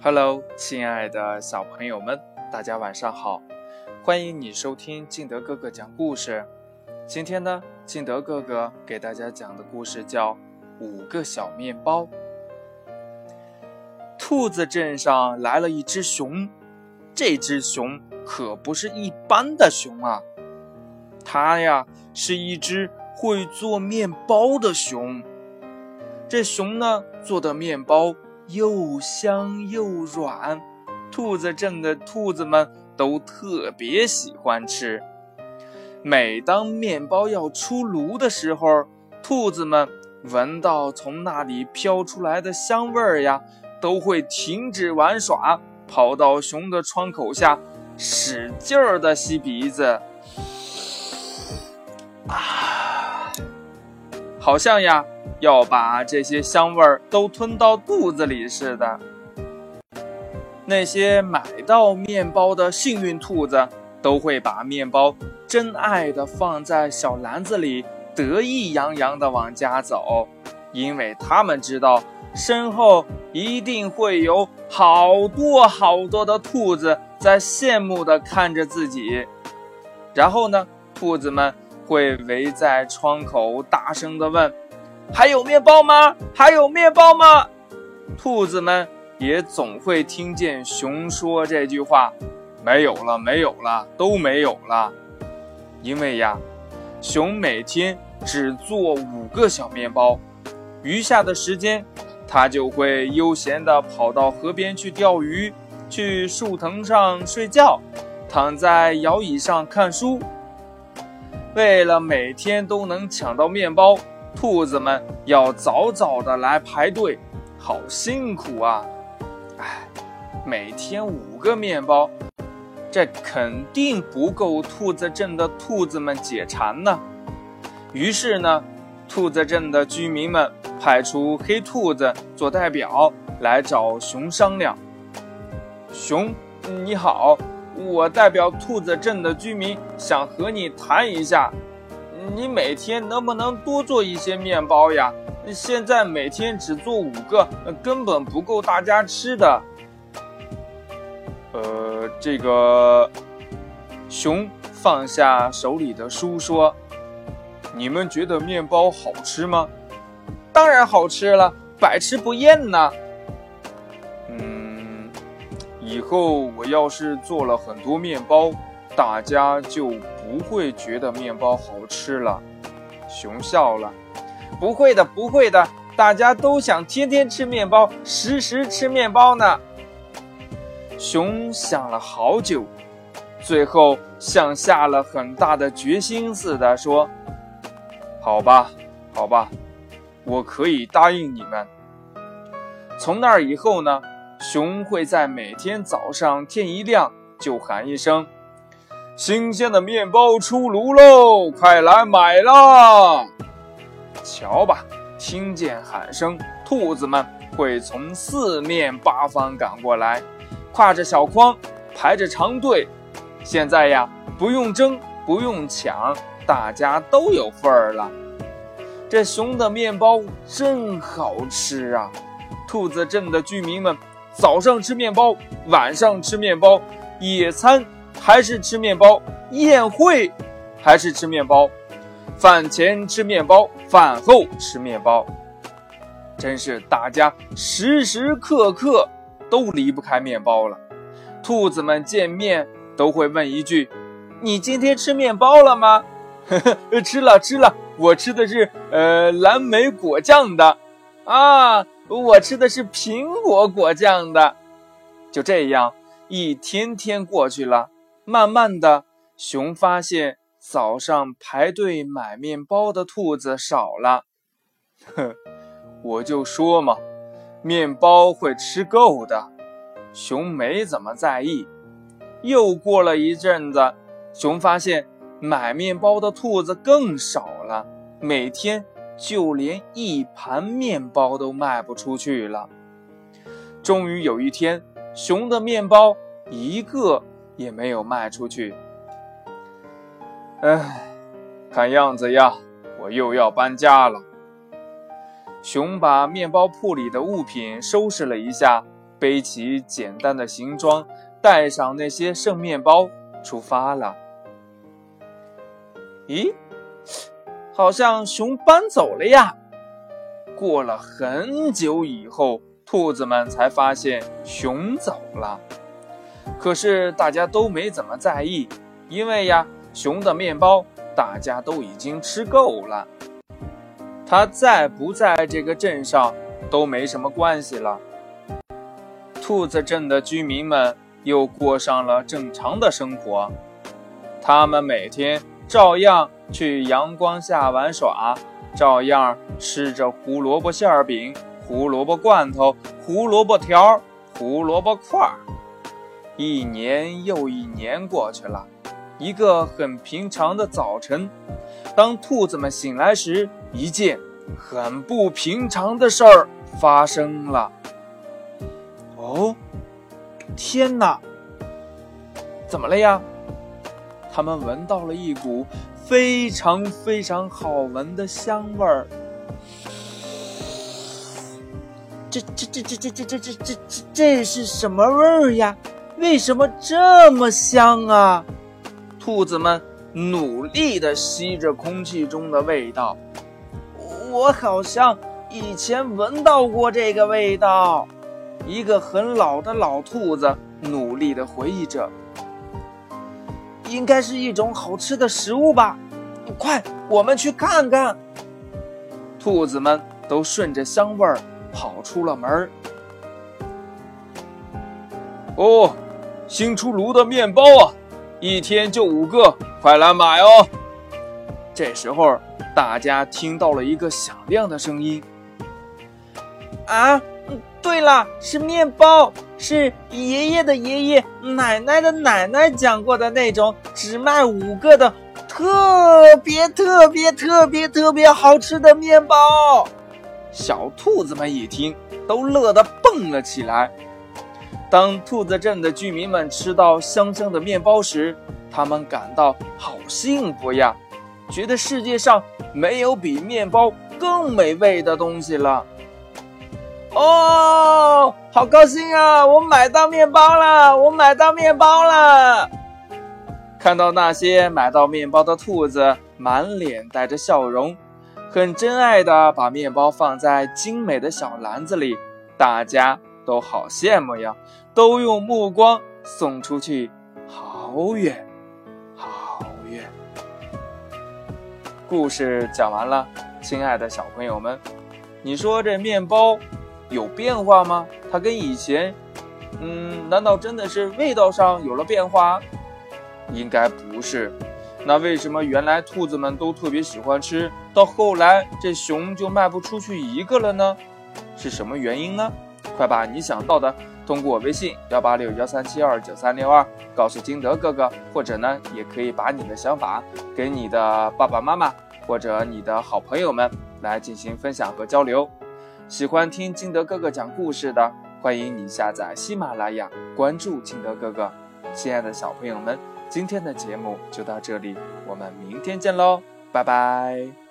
Hello，亲爱的小朋友们，大家晚上好！欢迎你收听敬德哥哥讲故事。今天呢，敬德哥哥给大家讲的故事叫《五个小面包》。兔子镇上来了一只熊，这只熊可不是一般的熊啊，它呀是一只会做面包的熊。这熊呢做的面包。又香又软，兔子镇的兔子们都特别喜欢吃。每当面包要出炉的时候，兔子们闻到从那里飘出来的香味儿呀，都会停止玩耍，跑到熊的窗口下，使劲儿的吸鼻子，好像呀。要把这些香味儿都吞到肚子里似的。那些买到面包的幸运兔子都会把面包珍爱的放在小篮子里，得意洋洋的往家走，因为他们知道身后一定会有好多好多的兔子在羡慕的看着自己。然后呢，兔子们会围在窗口大声的问。还有面包吗？还有面包吗？兔子们也总会听见熊说这句话：“没有了，没有了，都没有了。”因为呀，熊每天只做五个小面包，余下的时间，它就会悠闲地跑到河边去钓鱼，去树藤上睡觉，躺在摇椅上看书。为了每天都能抢到面包。兔子们要早早的来排队，好辛苦啊！哎，每天五个面包，这肯定不够兔子镇的兔子们解馋呢。于是呢，兔子镇的居民们派出黑兔子做代表来找熊商量。熊，你好，我代表兔子镇的居民想和你谈一下。你每天能不能多做一些面包呀？现在每天只做五个，根本不够大家吃的。呃，这个熊放下手里的书说：“你们觉得面包好吃吗？当然好吃了，百吃不厌呢。以后我要是做了很多面包。”大家就不会觉得面包好吃了。熊笑了，不会的，不会的，大家都想天天吃面包，时时吃面包呢。熊想了好久，最后像下了很大的决心似的说：“好吧，好吧，我可以答应你们。从那以后呢，熊会在每天早上天一亮就喊一声。”新鲜的面包出炉喽，快来买啦！瞧吧，听见喊声，兔子们会从四面八方赶过来，挎着小筐，排着长队。现在呀，不用争，不用抢，大家都有份儿了。这熊的面包真好吃啊！兔子镇的居民们早上吃面包，晚上吃面包，野餐。还是吃面包，宴会还是吃面包，饭前吃面包，饭后吃面包，真是大家时时刻刻都离不开面包了。兔子们见面都会问一句：“你今天吃面包了吗？”“呵呵，吃了吃了，我吃的是呃蓝莓果酱的。”“啊，我吃的是苹果果酱的。”就这样，一天天过去了。慢慢的，熊发现早上排队买面包的兔子少了。哼，我就说嘛，面包会吃够的。熊没怎么在意。又过了一阵子，熊发现买面包的兔子更少了，每天就连一盘面包都卖不出去了。终于有一天，熊的面包一个。也没有卖出去。哎，看样子呀，我又要搬家了。熊把面包铺里的物品收拾了一下，背起简单的行装，带上那些剩面包，出发了。咦，好像熊搬走了呀！过了很久以后，兔子们才发现熊走了。可是大家都没怎么在意，因为呀，熊的面包大家都已经吃够了。他在不在这个镇上都没什么关系了。兔子镇的居民们又过上了正常的生活，他们每天照样去阳光下玩耍，照样吃着胡萝卜馅饼、胡萝卜罐头、胡萝卜条、胡萝卜块儿。一年又一年过去了，一个很平常的早晨，当兔子们醒来时，一件很不平常的事儿发生了。哦，天哪！怎么了呀？他们闻到了一股非常非常好闻的香味儿。这这这这这这这这这这这是什么味儿呀？为什么这么香啊？兔子们努力地吸着空气中的味道。我好像以前闻到过这个味道。一个很老的老兔子努力地回忆着：“应该是一种好吃的食物吧？快，我们去看看。”兔子们都顺着香味儿跑出了门。哦，新出炉的面包啊，一天就五个，快来买哦！这时候，大家听到了一个响亮的声音：“啊！”对了，是面包，是爷爷的爷爷、奶奶的奶奶讲过的那种只卖五个的特别特别特别特别好吃的面包。小兔子们一听，都乐得蹦了起来。当兔子镇的居民们吃到香香的面包时，他们感到好幸福呀，觉得世界上没有比面包更美味的东西了。哦，好高兴啊！我买到面包了，我买到面包了。看到那些买到面包的兔子，满脸带着笑容，很珍爱的把面包放在精美的小篮子里，大家都好羡慕呀，都用目光送出去，好远，好远。故事讲完了，亲爱的小朋友们，你说这面包？有变化吗？它跟以前，嗯，难道真的是味道上有了变化？应该不是。那为什么原来兔子们都特别喜欢吃，到后来这熊就卖不出去一个了呢？是什么原因呢？快把你想到的通过微信幺八六幺三七二九三六二告诉金德哥哥，或者呢，也可以把你的想法给你的爸爸妈妈或者你的好朋友们来进行分享和交流。喜欢听金德哥哥讲故事的，欢迎你下载喜马拉雅，关注金德哥哥。亲爱的小朋友们，今天的节目就到这里，我们明天见喽，拜拜。